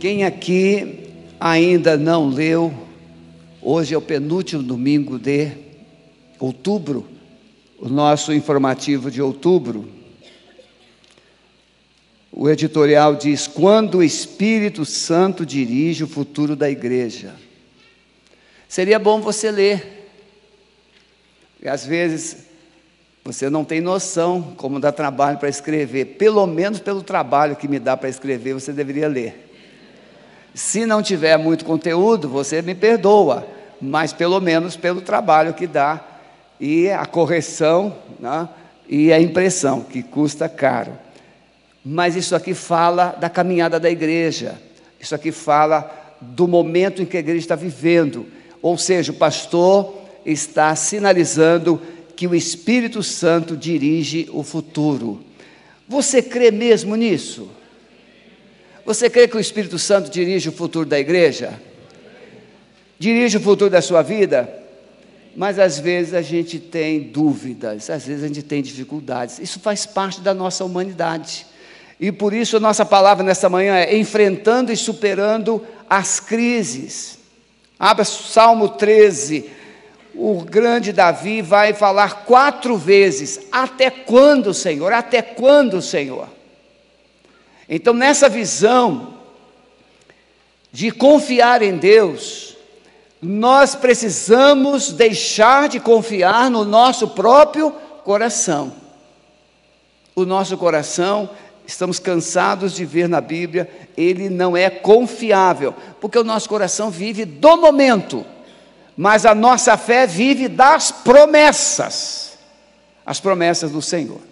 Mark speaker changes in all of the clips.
Speaker 1: Quem aqui ainda não leu, hoje é o penúltimo domingo de outubro, o nosso informativo de outubro. O editorial diz: Quando o Espírito Santo dirige o futuro da igreja. Seria bom você ler. E às vezes você não tem noção como dá trabalho para escrever. Pelo menos pelo trabalho que me dá para escrever, você deveria ler. Se não tiver muito conteúdo, você me perdoa, mas pelo menos pelo trabalho que dá e a correção né, e a impressão, que custa caro. Mas isso aqui fala da caminhada da igreja, isso aqui fala do momento em que a igreja está vivendo, ou seja, o pastor está sinalizando que o Espírito Santo dirige o futuro. Você crê mesmo nisso? Você crê que o Espírito Santo dirige o futuro da igreja? Dirige o futuro da sua vida? Mas às vezes a gente tem dúvidas, às vezes a gente tem dificuldades. Isso faz parte da nossa humanidade. E por isso a nossa palavra nessa manhã é enfrentando e superando as crises. Abra Salmo 13. O grande Davi vai falar quatro vezes: Até quando, Senhor? Até quando, Senhor? Então, nessa visão de confiar em Deus, nós precisamos deixar de confiar no nosso próprio coração. O nosso coração, estamos cansados de ver na Bíblia, ele não é confiável, porque o nosso coração vive do momento, mas a nossa fé vive das promessas, as promessas do Senhor.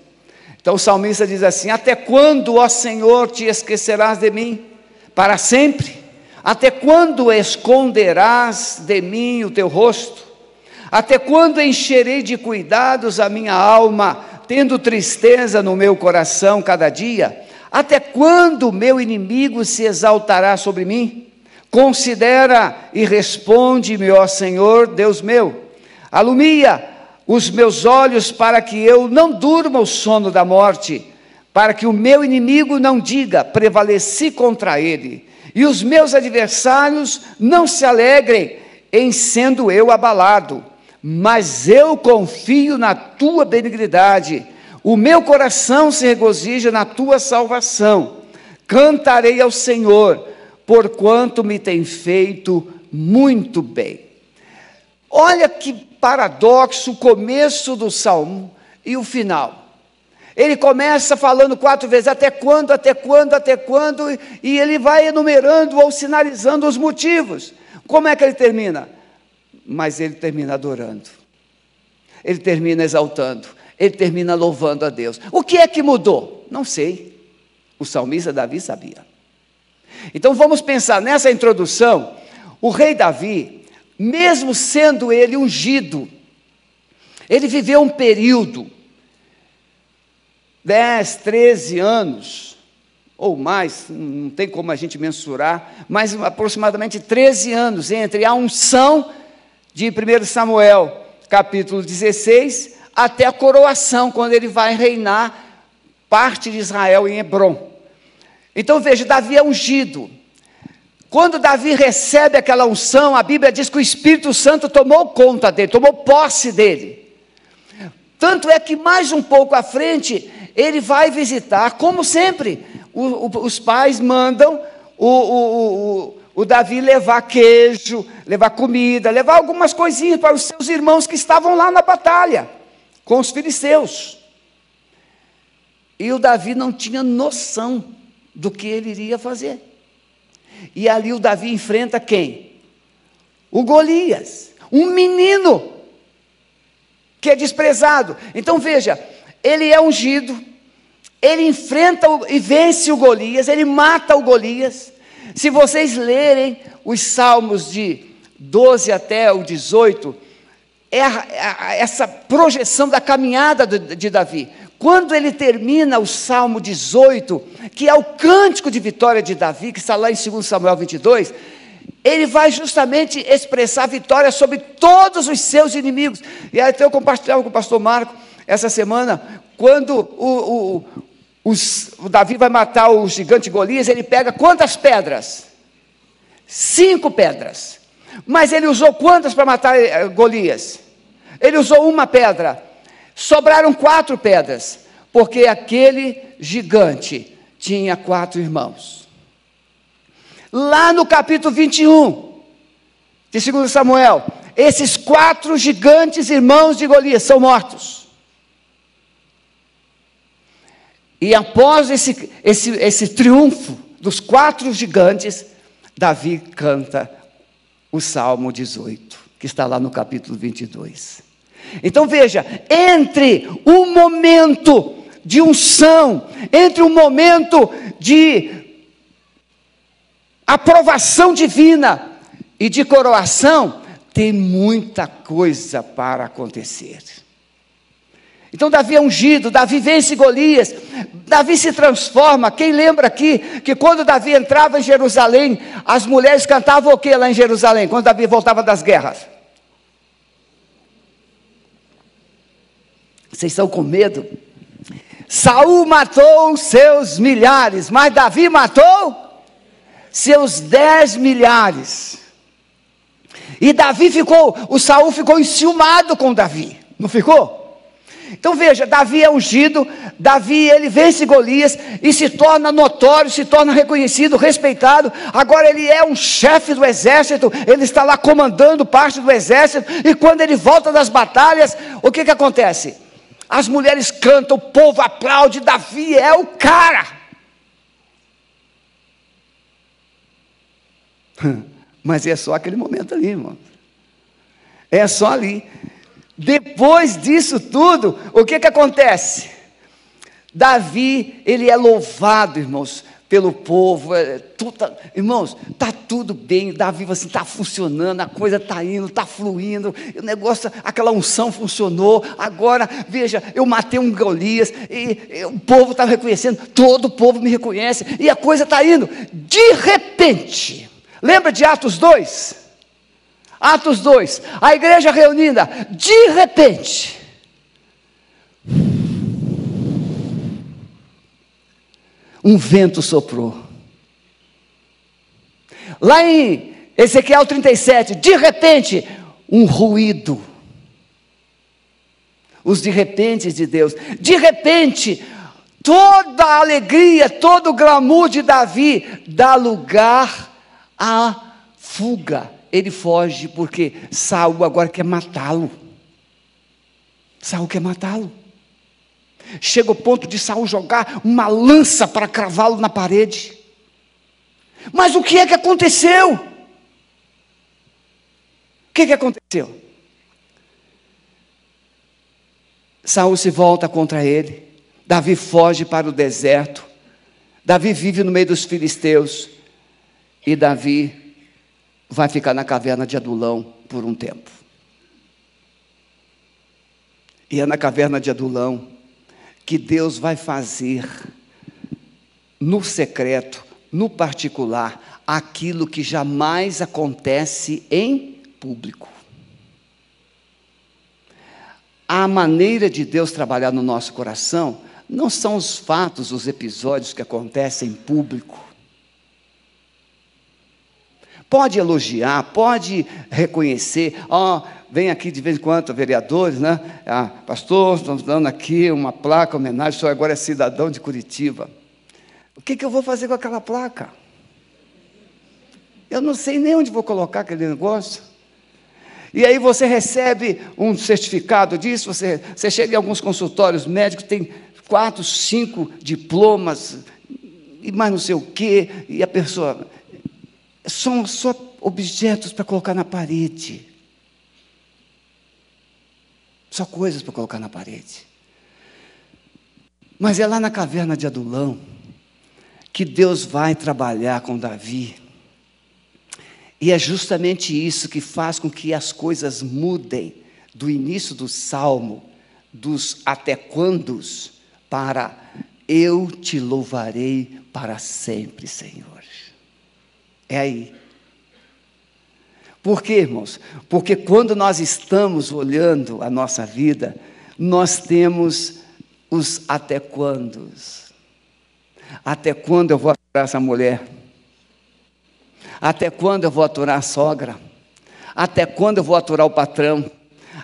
Speaker 1: Então o salmista diz assim: Até quando, ó Senhor, te esquecerás de mim? Para sempre? Até quando esconderás de mim o teu rosto? Até quando encherei de cuidados a minha alma, tendo tristeza no meu coração cada dia? Até quando meu inimigo se exaltará sobre mim? Considera e responde-me, ó Senhor, Deus meu. Alumia os meus olhos para que eu não durma o sono da morte, para que o meu inimigo não diga, prevaleci contra ele, e os meus adversários não se alegrem em sendo eu abalado, mas eu confio na tua benignidade, o meu coração se regozija na tua salvação, cantarei ao Senhor, porquanto me tem feito muito bem. Olha que paradoxo o começo do salmo e o final. Ele começa falando quatro vezes, até quando, até quando, até quando, e ele vai enumerando ou sinalizando os motivos. Como é que ele termina? Mas ele termina adorando, ele termina exaltando, ele termina louvando a Deus. O que é que mudou? Não sei. O salmista Davi sabia. Então vamos pensar nessa introdução. O rei Davi, mesmo sendo ele ungido, ele viveu um período, 10, 13 anos, ou mais, não tem como a gente mensurar, mas aproximadamente 13 anos entre a unção de 1 Samuel, capítulo 16, até a coroação, quando ele vai reinar parte de Israel em Hebron. Então veja, Davi é ungido, quando Davi recebe aquela unção, a Bíblia diz que o Espírito Santo tomou conta dele, tomou posse dele. Tanto é que mais um pouco à frente, ele vai visitar, como sempre, o, o, os pais mandam o, o, Davi levar queijo, levar comida, levar algumas coisinhas para os seus irmãos que estavam lá na batalha, com os filisteus. E o Davi não tinha noção do que ele iria fazer. E ali o Davi enfrenta quem? O Golias, um menino que é desprezado. Então veja, ele é ungido, ele enfrenta e vence o Golias, ele mata o Golias. Se vocês lerem os salmos de 12 até o 18, é essa projeção da caminhada de Davi. Quando ele termina o Salmo 18, que é o cântico de vitória de Davi, que está lá em 2 Samuel 22, ele vai justamente expressar vitória sobre todos os seus inimigos. E até eu compartilhava com o pastor Marco essa semana, quando o, o, os, o Davi vai matar o gigante Golias, ele pega quantas pedras? Cinco pedras. Mas ele usou quantas para matar eh, Golias? Ele usou uma pedra. Sobraram quatro pedras, porque aquele gigante tinha quatro irmãos. Lá no capítulo 21 de 2 Samuel, esses quatro gigantes irmãos de Golias são mortos. E após esse, esse, esse triunfo dos quatro gigantes, Davi canta o Salmo 18, que está lá no capítulo 22. Então veja, entre o momento de unção, entre o momento de aprovação divina e de coroação, tem muita coisa para acontecer. Então Davi é ungido, Davi vence Golias, Davi se transforma. Quem lembra aqui que quando Davi entrava em Jerusalém, as mulheres cantavam o que lá em Jerusalém, quando Davi voltava das guerras? Vocês estão com medo? Saul matou seus milhares, mas Davi matou seus dez milhares. E Davi ficou, o Saul ficou enciumado com Davi, não ficou? Então veja, Davi é ungido, Davi ele vence Golias e se torna notório, se torna reconhecido, respeitado. Agora ele é um chefe do exército, ele está lá comandando parte do exército e quando ele volta das batalhas, o que que acontece? As mulheres cantam, o povo aplaude, Davi é o cara. Mas é só aquele momento ali, irmão. É só ali. Depois disso tudo, o que que acontece? Davi, ele é louvado, irmãos, pelo povo, é, tá, irmãos, está tudo bem, Davi assim, está funcionando, a coisa está indo, está fluindo, o negócio, aquela unção funcionou, agora, veja, eu matei um Golias, e, e o povo está reconhecendo, todo o povo me reconhece, e a coisa está indo, de repente, lembra de Atos 2? Atos 2, a igreja reunida, de repente, um vento soprou. Lá em Ezequiel 37, de repente, um ruído. Os de repente de Deus. De repente, toda a alegria, todo o glamour de Davi dá lugar à fuga. Ele foge porque Saul agora quer matá-lo. Saul quer matá-lo. Chega o ponto de Saul jogar uma lança para cravá-lo na parede. Mas o que é que aconteceu? O que é que aconteceu? Saul se volta contra ele. Davi foge para o deserto. Davi vive no meio dos filisteus. E Davi vai ficar na caverna de Adulão por um tempo. E é na caverna de Adulão que Deus vai fazer no secreto, no particular, aquilo que jamais acontece em público. A maneira de Deus trabalhar no nosso coração não são os fatos, os episódios que acontecem em público. Pode elogiar, pode reconhecer, ó, oh, vem aqui de vez em quando vereadores, né? Ah, pastor, estamos dando aqui uma placa, homenagem, o senhor agora é cidadão de Curitiba. O que, que eu vou fazer com aquela placa? Eu não sei nem onde vou colocar aquele negócio. E aí você recebe um certificado disso, você, você chega em alguns consultórios médicos, tem quatro, cinco diplomas, e mais não sei o quê, e a pessoa. São só objetos para colocar na parede. Só coisas para colocar na parede. Mas é lá na caverna de Adulão que Deus vai trabalhar com Davi. E é justamente isso que faz com que as coisas mudem do início do salmo, dos até quandos, para eu te louvarei para sempre, Senhor. É aí. Por quê, irmãos? Porque quando nós estamos olhando a nossa vida, nós temos os até quandos. Até quando eu vou adorar essa mulher? Até quando eu vou aturar a sogra? Até quando eu vou aturar o patrão?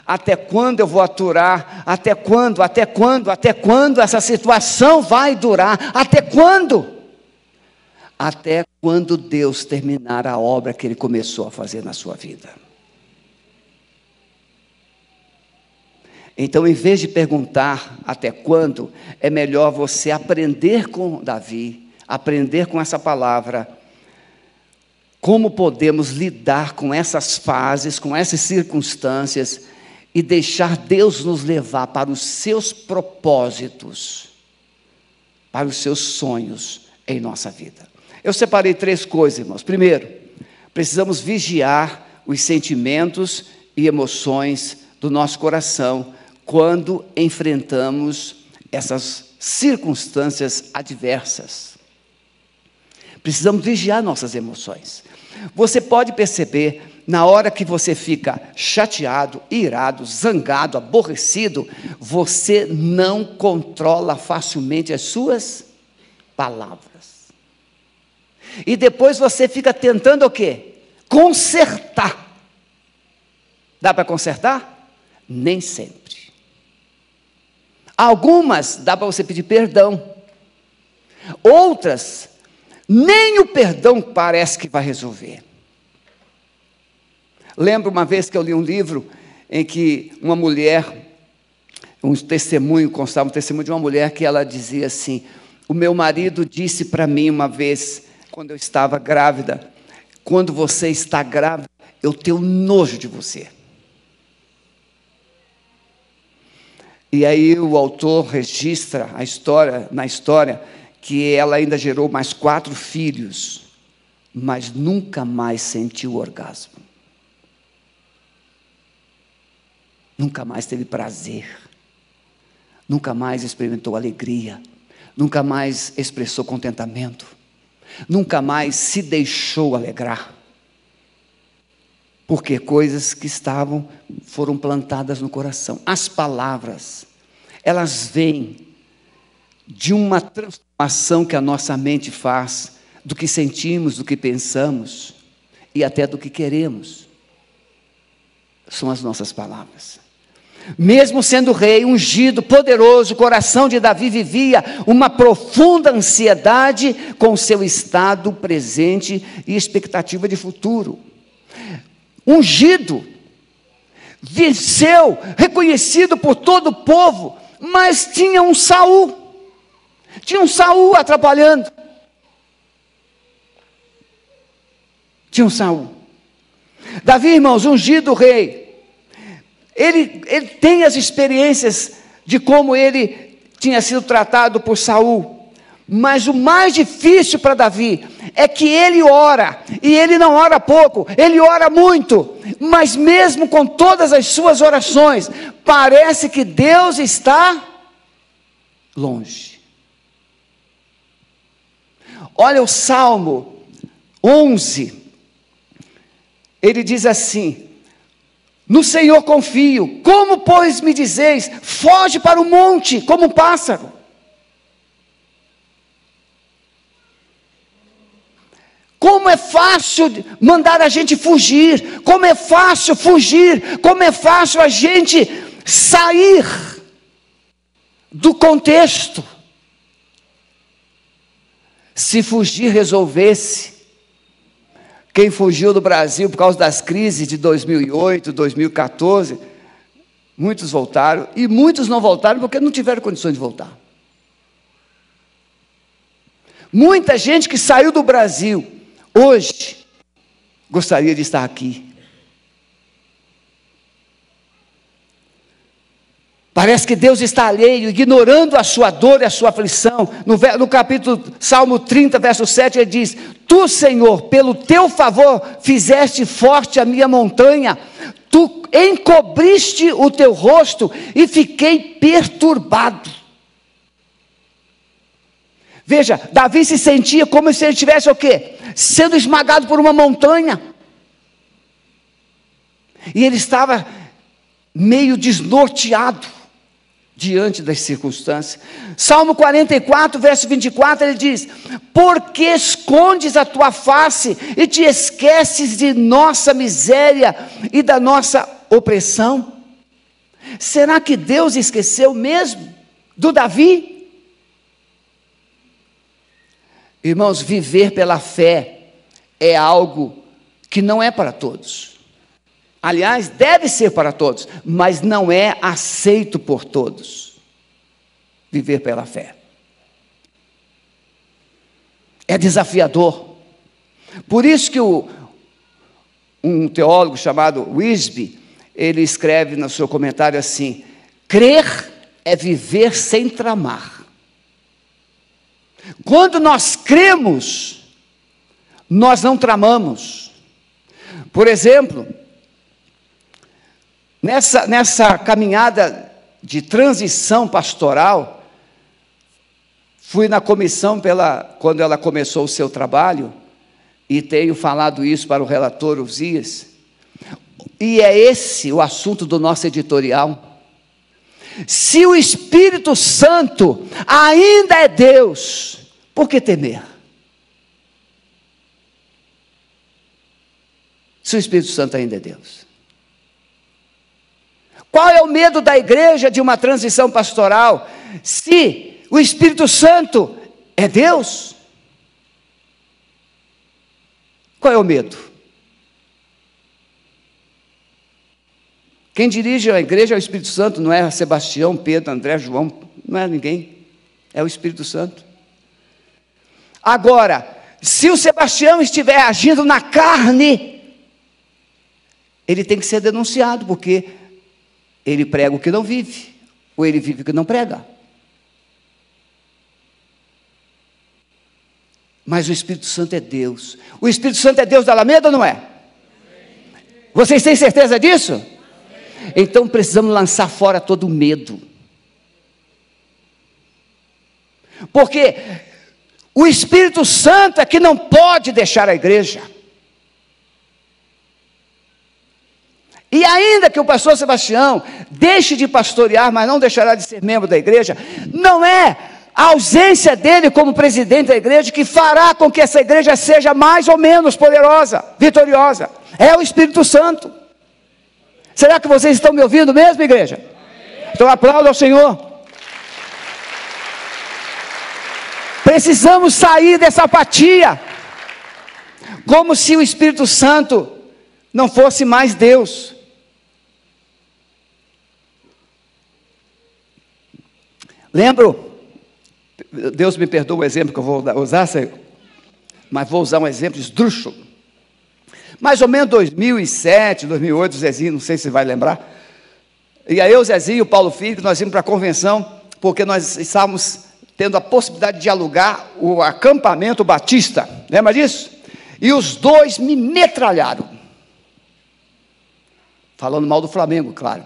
Speaker 1: Até quando eu vou aturar? Até quando? Até quando? Até quando essa situação vai durar? Até quando? Até quando Deus terminar a obra que Ele começou a fazer na sua vida. Então, em vez de perguntar até quando, é melhor você aprender com Davi, aprender com essa palavra, como podemos lidar com essas fases, com essas circunstâncias e deixar Deus nos levar para os seus propósitos, para os seus sonhos em nossa vida. Eu separei três coisas, irmãos. Primeiro, precisamos vigiar os sentimentos e emoções do nosso coração quando enfrentamos essas circunstâncias adversas. Precisamos vigiar nossas emoções. Você pode perceber, na hora que você fica chateado, irado, zangado, aborrecido, você não controla facilmente as suas palavras. E depois você fica tentando o quê? Consertar. Dá para consertar? Nem sempre. Algumas dá para você pedir perdão. Outras, nem o perdão parece que vai resolver. Lembro uma vez que eu li um livro em que uma mulher, um testemunho, constava um testemunho de uma mulher que ela dizia assim: O meu marido disse para mim uma vez, quando eu estava grávida, quando você está grávida, eu tenho nojo de você. E aí o autor registra a história, na história, que ela ainda gerou mais quatro filhos, mas nunca mais sentiu orgasmo. Nunca mais teve prazer. Nunca mais experimentou alegria. Nunca mais expressou contentamento. Nunca mais se deixou alegrar porque coisas que estavam foram plantadas no coração. As palavras, elas vêm de uma transformação que a nossa mente faz do que sentimos, do que pensamos e até do que queremos. São as nossas palavras. Mesmo sendo rei, ungido, poderoso, o coração de Davi vivia uma profunda ansiedade com seu estado presente e expectativa de futuro ungido, venceu, reconhecido por todo o povo, mas tinha um Saul, tinha um Saul atrapalhando. Tinha um Saul. Davi, irmãos, ungido rei, ele, ele tem as experiências de como ele tinha sido tratado por Saul. Mas o mais difícil para Davi é que ele ora, e ele não ora pouco, ele ora muito, mas mesmo com todas as suas orações, parece que Deus está longe. Olha o Salmo 11, ele diz assim: No Senhor confio, como, pois, me dizeis, foge para o monte como um pássaro. Como é fácil mandar a gente fugir, como é fácil fugir, como é fácil a gente sair do contexto. Se fugir resolvesse, quem fugiu do Brasil por causa das crises de 2008, 2014, muitos voltaram e muitos não voltaram porque não tiveram condições de voltar. Muita gente que saiu do Brasil Hoje, gostaria de estar aqui. Parece que Deus está alheio, ignorando a sua dor e a sua aflição. No, no, capítulo Salmo 30, verso 7, ele diz: Tu, Senhor, pelo teu favor, fizeste forte a minha montanha, tu encobriste o teu rosto e fiquei perturbado. Veja, Davi se sentia como se ele tivesse o quê? Sendo esmagado por uma montanha. E ele estava meio desnorteado. Diante das circunstâncias. Salmo 44, verso 24, ele diz: Por que escondes a tua face e te esqueces de nossa miséria e da nossa opressão? Será que Deus esqueceu mesmo do Davi? Irmãos, viver pela fé é algo que não é para todos. Aliás, deve ser para todos, mas não é aceito por todos. Viver pela fé. É desafiador. Por isso que o, um teólogo chamado Wisby, ele escreve no seu comentário assim: crer é viver sem tramar. Quando nós cremos, nós não tramamos. Por exemplo, nessa, nessa caminhada de transição pastoral, fui na comissão pela, quando ela começou o seu trabalho, e tenho falado isso para o relator Uzias, e é esse o assunto do nosso editorial. Se o Espírito Santo ainda é Deus, por que temer? Se o Espírito Santo ainda é Deus. Qual é o medo da igreja de uma transição pastoral? Se o Espírito Santo é Deus? Qual é o medo? Quem dirige a igreja é o Espírito Santo, não é Sebastião, Pedro, André, João, não é ninguém, é o Espírito Santo. Agora, se o Sebastião estiver agindo na carne, ele tem que ser denunciado, porque ele prega o que não vive, ou ele vive o que não prega. Mas o Espírito Santo é Deus. O Espírito Santo é Deus da Alameda ou não é? Vocês têm certeza disso? Então precisamos lançar fora todo o medo. Porque o Espírito Santo é que não pode deixar a igreja. E ainda que o pastor Sebastião deixe de pastorear, mas não deixará de ser membro da igreja, não é a ausência dele como presidente da igreja que fará com que essa igreja seja mais ou menos poderosa, vitoriosa. É o Espírito Santo. Será que vocês estão me ouvindo mesmo, igreja? Então aplauda ao Senhor. Precisamos sair dessa apatia, como se o Espírito Santo não fosse mais Deus. Lembro, Deus me perdoa o exemplo que eu vou usar, mas vou usar um exemplo esdrúxulo. Mais ou menos 2007, 2008, o Zezinho, não sei se vai lembrar. E aí o Zezinho e o Paulo Filho, nós íamos para a convenção, porque nós estávamos tendo a possibilidade de alugar o acampamento Batista. Lembra disso? E os dois me metralharam. Falando mal do Flamengo, claro.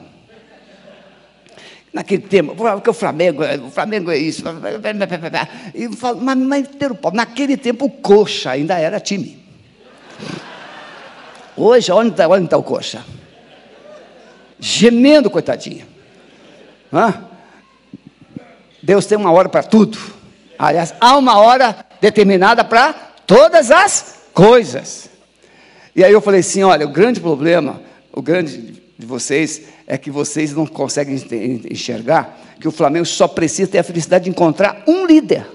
Speaker 1: Naquele tempo, porque o Flamengo, o Flamengo é isso. E, mas, mas naquele tempo o Coxa ainda era time. Hoje, onde está onde tá o coxa? Gemendo, coitadinha. Hã? Deus tem uma hora para tudo. Aliás, há uma hora determinada para todas as coisas. E aí eu falei assim: olha, o grande problema, o grande de vocês, é que vocês não conseguem enxergar que o Flamengo só precisa ter a felicidade de encontrar um líder.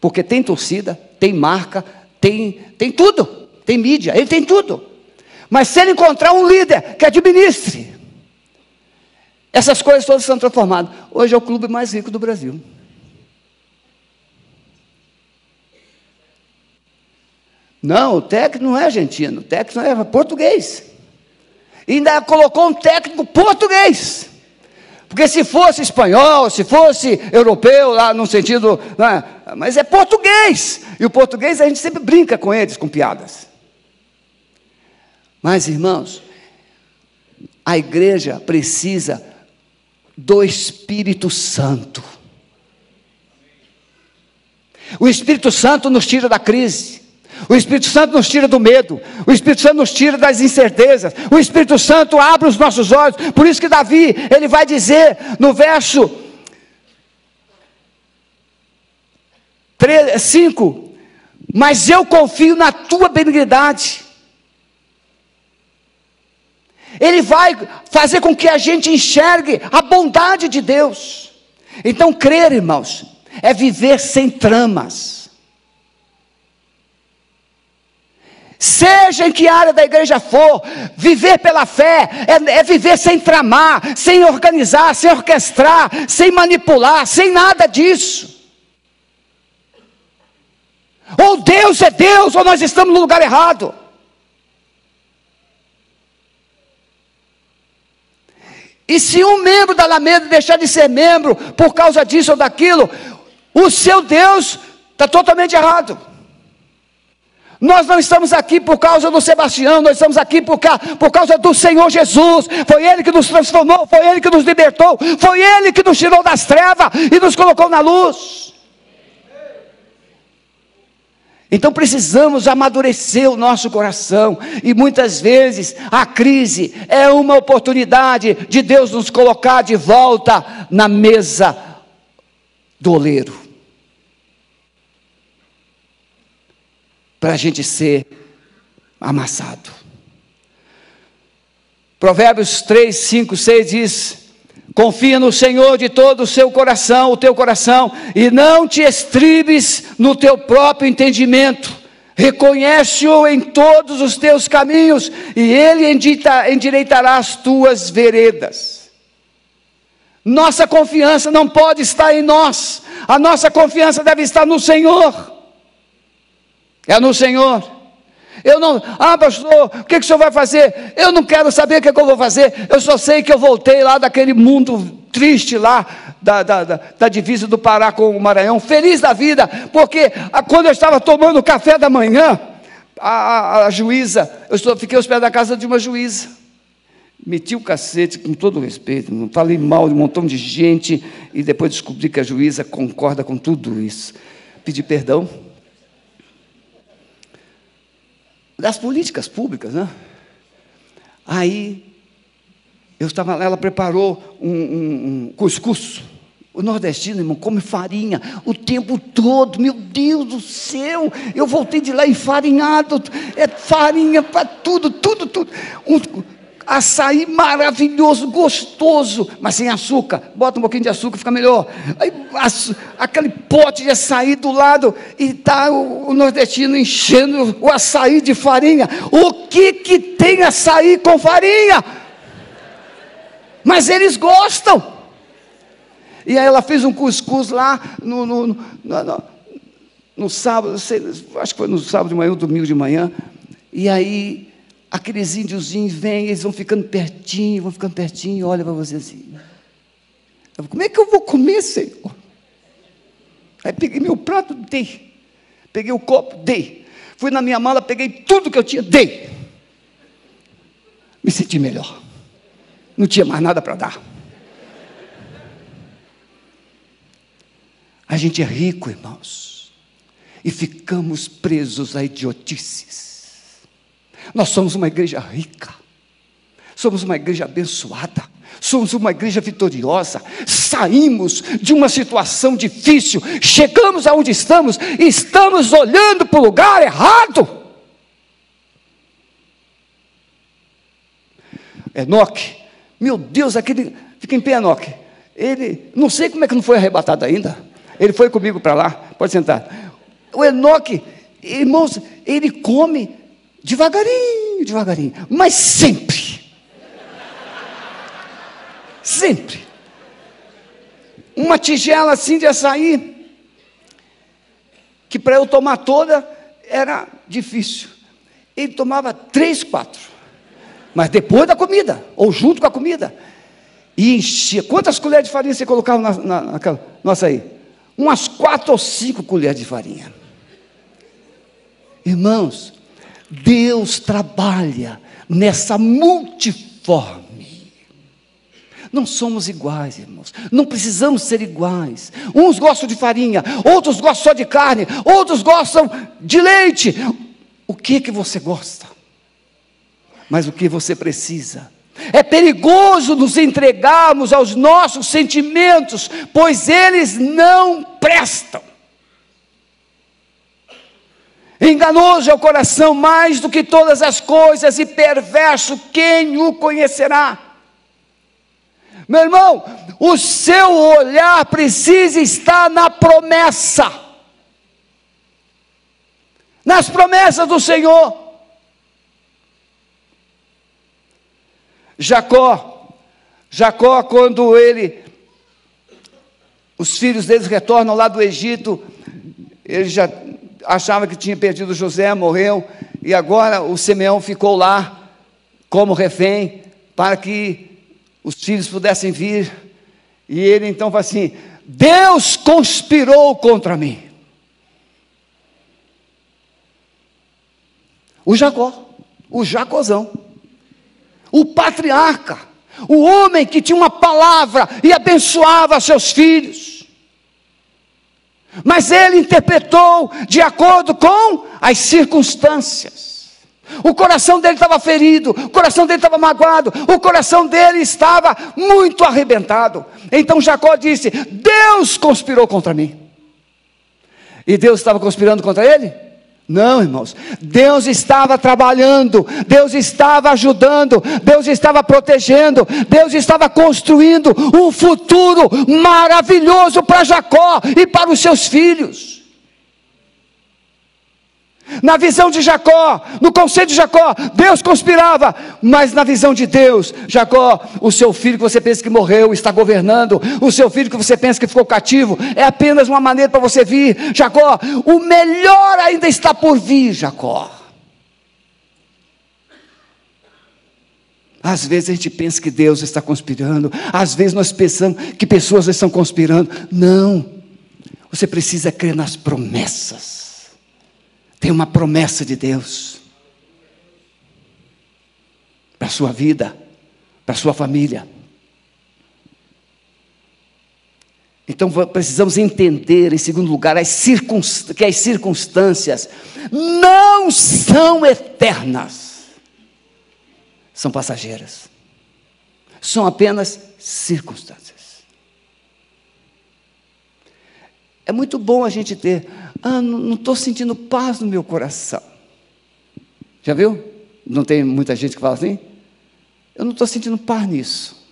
Speaker 1: Porque tem torcida, tem marca, tem, tem tudo tem mídia, ele tem tudo. Mas se ele encontrar um líder que administre, essas coisas todas são transformadas. Hoje é o clube mais rico do Brasil. Não, o técnico não é argentino, o técnico é português. E ainda colocou um técnico português. Porque se fosse espanhol, se fosse europeu, lá no sentido. Né, mas é português. E o português a gente sempre brinca com eles, com piadas. Mas, irmãos, a igreja precisa do Espírito Santo. O Espírito Santo nos tira da crise. O Espírito Santo nos tira do medo, o Espírito Santo nos tira das incertezas, o Espírito Santo abre os nossos olhos. Por isso que Davi, ele vai dizer no verso 5: Mas eu confio na tua benignidade. Ele vai fazer com que a gente enxergue a bondade de Deus. Então, crer, irmãos, é viver sem tramas. Seja em que área da igreja for, viver pela fé é, é, viver sem tramar, sem organizar, sem orquestrar, sem manipular, sem nada disso. Ou Deus é Deus, ou nós estamos no lugar errado. E se um membro da Alameda deixar de ser membro por causa disso ou daquilo, o seu Deus está totalmente errado. Nós não estamos aqui por causa do Sebastião, nós estamos aqui por, por causa do Senhor Jesus. Foi Ele que nos transformou, foi Ele que nos libertou, foi Ele que nos tirou das trevas e nos colocou na luz. Então precisamos amadurecer o nosso coração, e muitas vezes a crise é uma oportunidade de Deus nos colocar de volta na mesa do oleiro, para a gente ser amassado. Provérbios 3, 5, 6 diz: Confia no Senhor de todo o seu coração, o teu coração, e não te estribes no teu próprio entendimento. Reconhece-o em todos os teus caminhos, e ele endireitará as tuas veredas. Nossa confiança não pode estar em nós, a nossa confiança deve estar no Senhor. É no Senhor. Eu não, ah, pastor, o que, que o senhor vai fazer? Eu não quero saber o que, que eu vou fazer. Eu só sei que eu voltei lá daquele mundo triste lá, da, da, da, da, divisa do Pará com o Maranhão, feliz da vida, porque a, quando eu estava tomando o café da manhã, a, a, a juíza, eu estou, fiquei aos pés da casa de uma juíza, meti o cacete com todo respeito, não falei mal de um montão de gente, e depois descobri que a juíza concorda com tudo isso. Pedi perdão, das políticas públicas, né? Aí, eu estava lá, ela preparou um, um, um cuscuz. O nordestino, irmão, come farinha o tempo todo, meu Deus do céu, eu voltei de lá enfarinhado, é farinha para tudo, tudo, tudo. Um, açaí maravilhoso, gostoso, mas sem açúcar. Bota um pouquinho de açúcar, fica melhor. Aí, aquele pote de açaí do lado e tá o, o, nordestino enchendo o açaí de farinha. O que que tem açaí com farinha? Mas eles gostam. E aí ela fez um cuscuz lá no, no, no, no, no sábado, acho que foi no sábado de manhã, ou domingo de manhã. E aí aqueles índiozinhos vêm, eles vão ficando pertinho, vão ficando pertinho, olha para você assim. Como é que eu vou comer, Senhor? Aí peguei meu prato, dei. Peguei o copo, dei. Fui na minha mala, peguei tudo que eu tinha, dei. Me senti melhor. Não tinha mais nada para dar. A gente é rico, irmãos, e ficamos presos a idiotices. Nós somos uma igreja rica, somos uma igreja abençoada, somos uma igreja vitoriosa. Saímos de uma situação difícil, chegamos aonde estamos, e estamos olhando para o lugar errado. Enoque, meu Deus, aquele, fica em pé, Enoque. Ele, não sei como é que não foi arrebatado ainda. Ele foi comigo para lá, pode sentar. O Enoque, irmãos, ele come Devagarinho, devagarinho, mas sempre. Sempre. Uma tigela assim de açaí, que para eu tomar toda era difícil. Ele tomava três, quatro. Mas depois da comida, ou junto com a comida. E enchia. Quantas colheres de farinha você colocava na, na, naquela, no açaí? Umas quatro ou cinco colheres de farinha. Irmãos, Deus trabalha nessa multiforme. Não somos iguais, irmãos. Não precisamos ser iguais. Uns gostam de farinha, outros gostam só de carne, outros gostam de leite, o que que você gosta, mas o que você precisa. É perigoso nos entregarmos aos nossos sentimentos, pois eles não prestam. Enganoso é o coração mais do que todas as coisas, e perverso quem o conhecerá. Meu irmão, o seu olhar precisa estar na promessa, nas promessas do Senhor. Jacó, Jacó, quando ele, os filhos deles retornam lá do Egito, ele já achava que tinha perdido José, morreu, e agora o Simeão ficou lá como refém, para que os filhos pudessem vir. E ele então fala assim: Deus conspirou contra mim. O Jacó, o Jacozão, o patriarca, o homem que tinha uma palavra e abençoava seus filhos. Mas ele interpretou de acordo com as circunstâncias. O coração dele estava ferido, o coração dele estava magoado, o coração dele estava muito arrebentado. Então Jacó disse: Deus conspirou contra mim. E Deus estava conspirando contra ele? Não, irmãos. Deus estava trabalhando, Deus estava ajudando, Deus estava protegendo, Deus estava construindo um futuro maravilhoso para Jacó e para os seus filhos. Na visão de Jacó, no conceito de Jacó, Deus conspirava, mas na visão de Deus, Jacó, o seu filho que você pensa que morreu está governando, o seu filho que você pensa que ficou cativo, é apenas uma maneira para você vir. Jacó, o melhor ainda está por vir, Jacó. Às vezes a gente pensa que Deus está conspirando, às vezes nós pensamos que pessoas estão conspirando. Não, você precisa crer nas promessas. Tem uma promessa de Deus para a sua vida, para a sua família. Então precisamos entender, em segundo lugar, as que as circunstâncias não são eternas, são passageiras, são apenas circunstâncias. É muito bom a gente ter ah, não estou sentindo paz no meu coração. Já viu? Não tem muita gente que fala assim? Eu não estou sentindo paz nisso.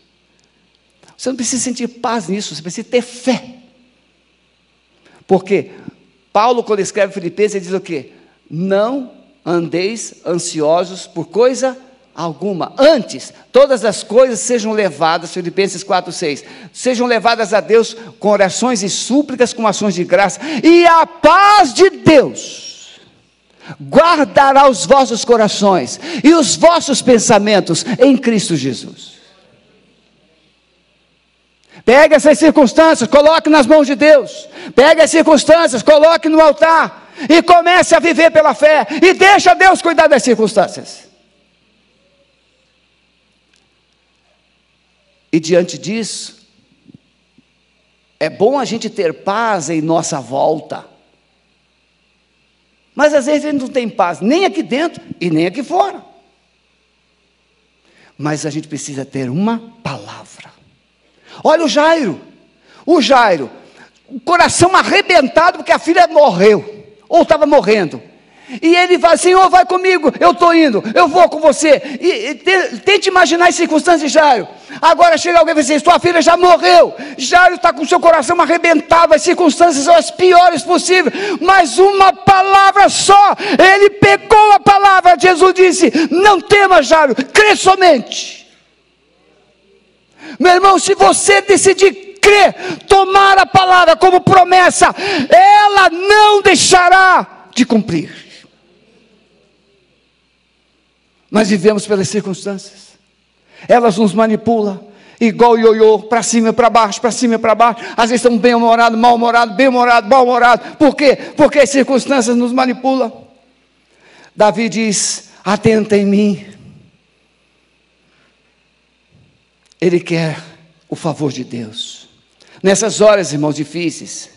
Speaker 1: Você não precisa sentir paz nisso, você precisa ter fé. Porque Paulo, quando escreve Filipenses, ele diz o quê? Não andeis ansiosos por coisa alguma. Antes, todas as coisas sejam levadas, Filipenses 4, 6, sejam levadas a Deus com orações e súplicas, com ações de graça, e a paz de Deus guardará os vossos corações e os vossos pensamentos em Cristo Jesus. Pegue essas circunstâncias, coloque nas mãos de Deus. Pegue as circunstâncias, coloque no altar e comece a viver pela fé e deixa Deus cuidar das circunstâncias. E diante disso, é bom a gente ter paz em nossa volta. Mas às vezes a gente não tem paz, nem aqui dentro e nem aqui fora. Mas a gente precisa ter uma palavra. Olha o Jairo. O Jairo, coração arrebentado porque a filha morreu, ou estava morrendo. E ele vai, Senhor, vai comigo, eu estou indo, eu vou com você. E, e te, tente imaginar as circunstâncias de Jairo. Agora chega alguém e diz: assim, Sua filha já morreu. Jairo está com seu coração arrebentado, as circunstâncias são as piores possíveis. Mas uma palavra só, ele pegou a palavra. Jesus disse: Não tema, Jairo, crê somente. Meu irmão, se você decidir crer, tomar a palavra como promessa, ela não deixará de cumprir mas vivemos pelas circunstâncias. Elas nos manipulam, igual ioiô, para cima para baixo, para cima para baixo. Às vezes estamos bem-humorados, mal-humorados, bem-humorados, mal-humorados. Por quê? Porque as circunstâncias nos manipulam. Davi diz: atenta em mim. Ele quer o favor de Deus. Nessas horas, irmãos, difíceis,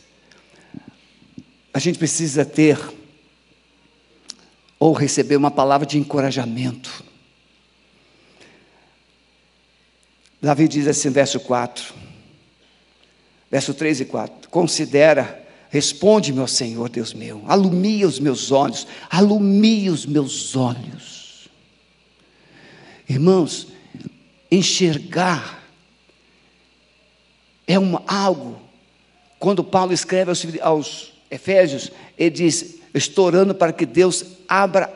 Speaker 1: a gente precisa ter ou receber uma palavra de encorajamento. Davi diz assim, verso 4, verso 3 e 4: Considera, responde, meu Senhor, Deus meu, alumia os meus olhos, alumia os meus olhos. Irmãos, enxergar é um, algo, quando Paulo escreve aos, aos Efésios, ele diz: Estou orando para que Deus abra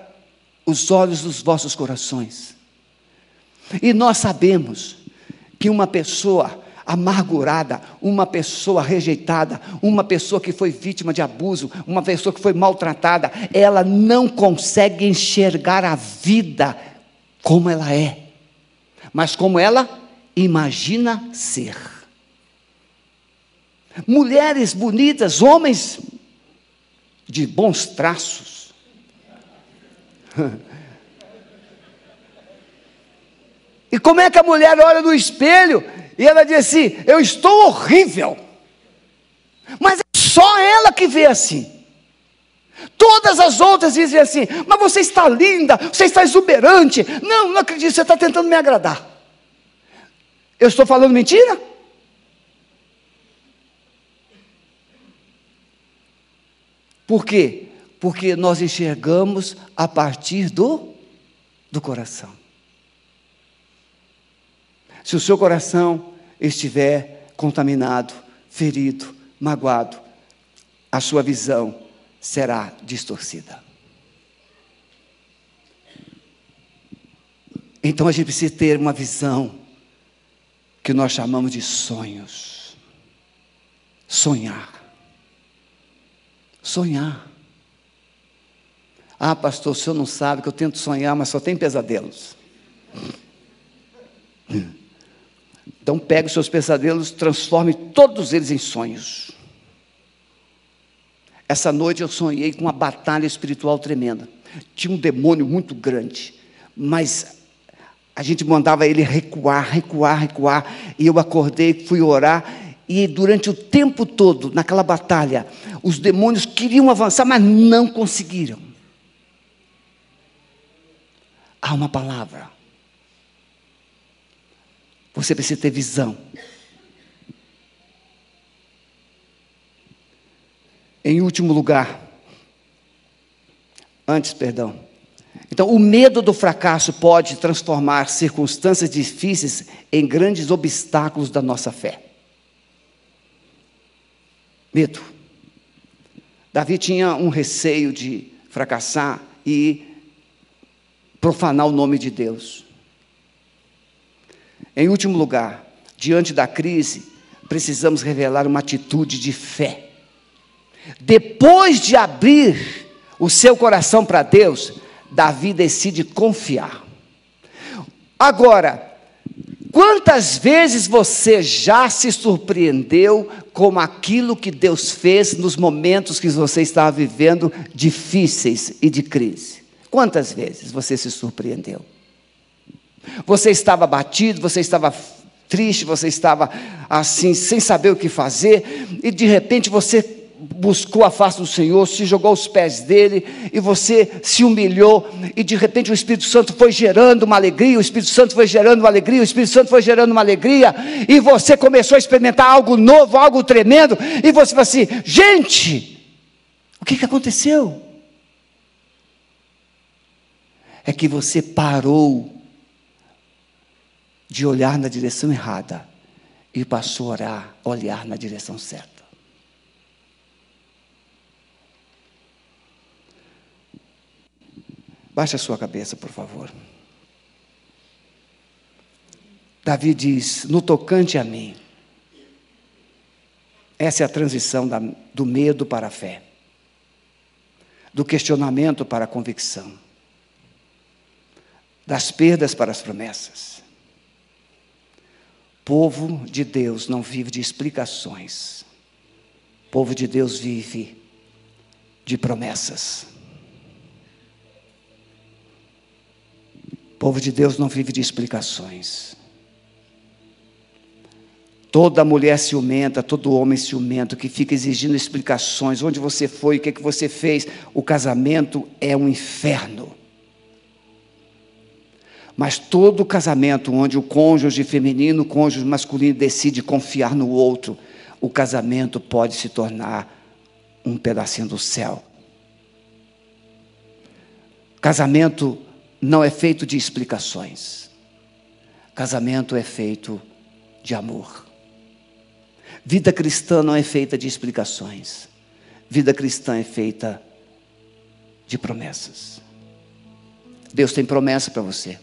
Speaker 1: os olhos dos vossos corações. E nós sabemos que uma pessoa amargurada, uma pessoa rejeitada, uma pessoa que foi vítima de abuso, uma pessoa que foi maltratada, ela não consegue enxergar a vida como ela é, mas como ela imagina ser. Mulheres bonitas, homens de bons traços. E como é que a mulher olha no espelho e ela diz assim: Eu estou horrível. Mas é só ela que vê assim. Todas as outras dizem assim: Mas você está linda, você está exuberante. Não, não acredito, você está tentando me agradar. Eu estou falando mentira? Por quê? Porque nós enxergamos a partir do, do coração. Se o seu coração estiver contaminado, ferido, magoado, a sua visão será distorcida. Então a gente precisa ter uma visão que nós chamamos de sonhos. Sonhar. Sonhar. Ah, pastor, o senhor não sabe que eu tento sonhar, mas só tem pesadelos. Então pegue os seus pesadelos, transforme todos eles em sonhos. Essa noite eu sonhei com uma batalha espiritual tremenda. Tinha um demônio muito grande, mas a gente mandava ele recuar, recuar, recuar. E eu acordei, fui orar, e durante o tempo todo, naquela batalha, os demônios queriam avançar, mas não conseguiram. Há uma palavra você precisa ter visão. Em último lugar, antes, perdão. Então, o medo do fracasso pode transformar circunstâncias difíceis em grandes obstáculos da nossa fé. Medo. Davi tinha um receio de fracassar e profanar o nome de Deus. Em último lugar, diante da crise, precisamos revelar uma atitude de fé. Depois de abrir o seu coração para Deus, Davi decide confiar. Agora, quantas vezes você já se surpreendeu com aquilo que Deus fez nos momentos que você estava vivendo difíceis e de crise? Quantas vezes você se surpreendeu? Você estava batido, você estava triste, você estava assim, sem saber o que fazer, e de repente você buscou a face do Senhor, se jogou aos pés dele, e você se humilhou, e de repente o Espírito Santo foi gerando uma alegria, o Espírito Santo foi gerando uma alegria, o Espírito Santo foi gerando uma alegria, e você começou a experimentar algo novo, algo tremendo, e você falou assim: gente, o que, que aconteceu? É que você parou de olhar na direção errada e passou a orar, olhar na direção certa. Baixe a sua cabeça, por favor. Davi diz: No tocante a mim, essa é a transição da, do medo para a fé, do questionamento para a convicção, das perdas para as promessas povo de Deus não vive de explicações. Povo de Deus vive de promessas. Povo de Deus não vive de explicações. Toda mulher ciumenta, todo homem ciumento que fica exigindo explicações, onde você foi, o que, é que você fez, o casamento é um inferno. Mas todo casamento onde o cônjuge feminino, o cônjuge masculino decide confiar no outro, o casamento pode se tornar um pedacinho do céu. Casamento não é feito de explicações. Casamento é feito de amor. Vida cristã não é feita de explicações. Vida cristã é feita de promessas. Deus tem promessa para você.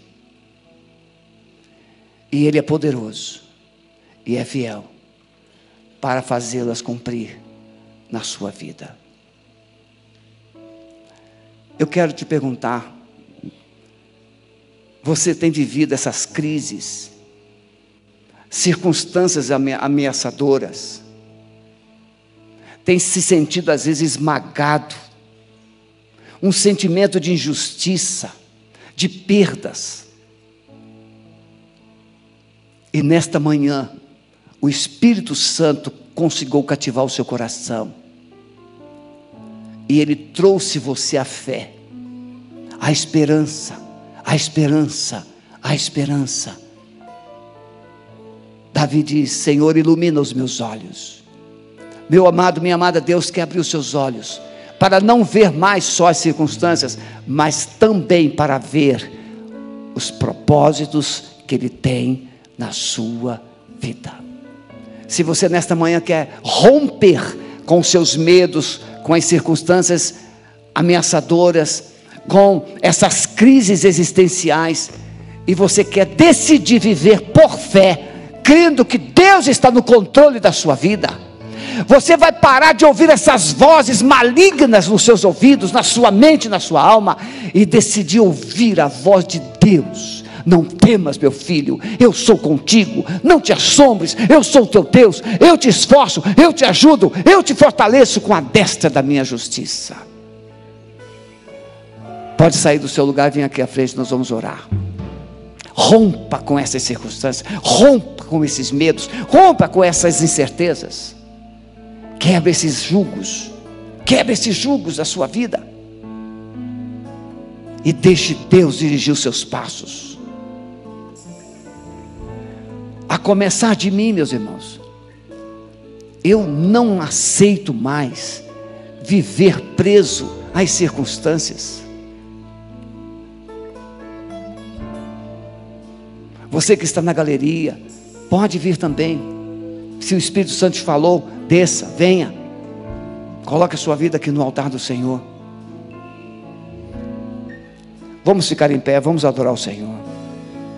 Speaker 1: E Ele é poderoso e é fiel para fazê-las cumprir na sua vida. Eu quero te perguntar: você tem vivido essas crises, circunstâncias ameaçadoras, tem se sentido às vezes esmagado, um sentimento de injustiça, de perdas. E nesta manhã, o Espírito Santo conseguiu cativar o seu coração. E ele trouxe você a fé, a esperança, a esperança, a esperança. Davi diz: Senhor, ilumina os meus olhos. Meu amado, minha amada, Deus quer abrir os seus olhos para não ver mais só as circunstâncias, mas também para ver os propósitos que Ele tem na sua vida. Se você nesta manhã quer romper com os seus medos, com as circunstâncias ameaçadoras, com essas crises existenciais, e você quer decidir viver por fé, crendo que Deus está no controle da sua vida, você vai parar de ouvir essas vozes malignas nos seus ouvidos, na sua mente, na sua alma, e decidir ouvir a voz de Deus não temas, meu filho, eu sou contigo. Não te assombres, eu sou teu Deus. Eu te esforço, eu te ajudo, eu te fortaleço com a destra da minha justiça. Pode sair do seu lugar, vem aqui à frente, nós vamos orar. Rompa com essas circunstâncias, rompa com esses medos, rompa com essas incertezas. Quebra esses julgos, quebra esses julgos da sua vida. E deixe Deus dirigir os seus passos a começar de mim, meus irmãos. Eu não aceito mais viver preso às circunstâncias. Você que está na galeria, pode vir também. Se o Espírito Santo te falou, desça, venha. Coloque a sua vida aqui no altar do Senhor. Vamos ficar em pé, vamos adorar o Senhor.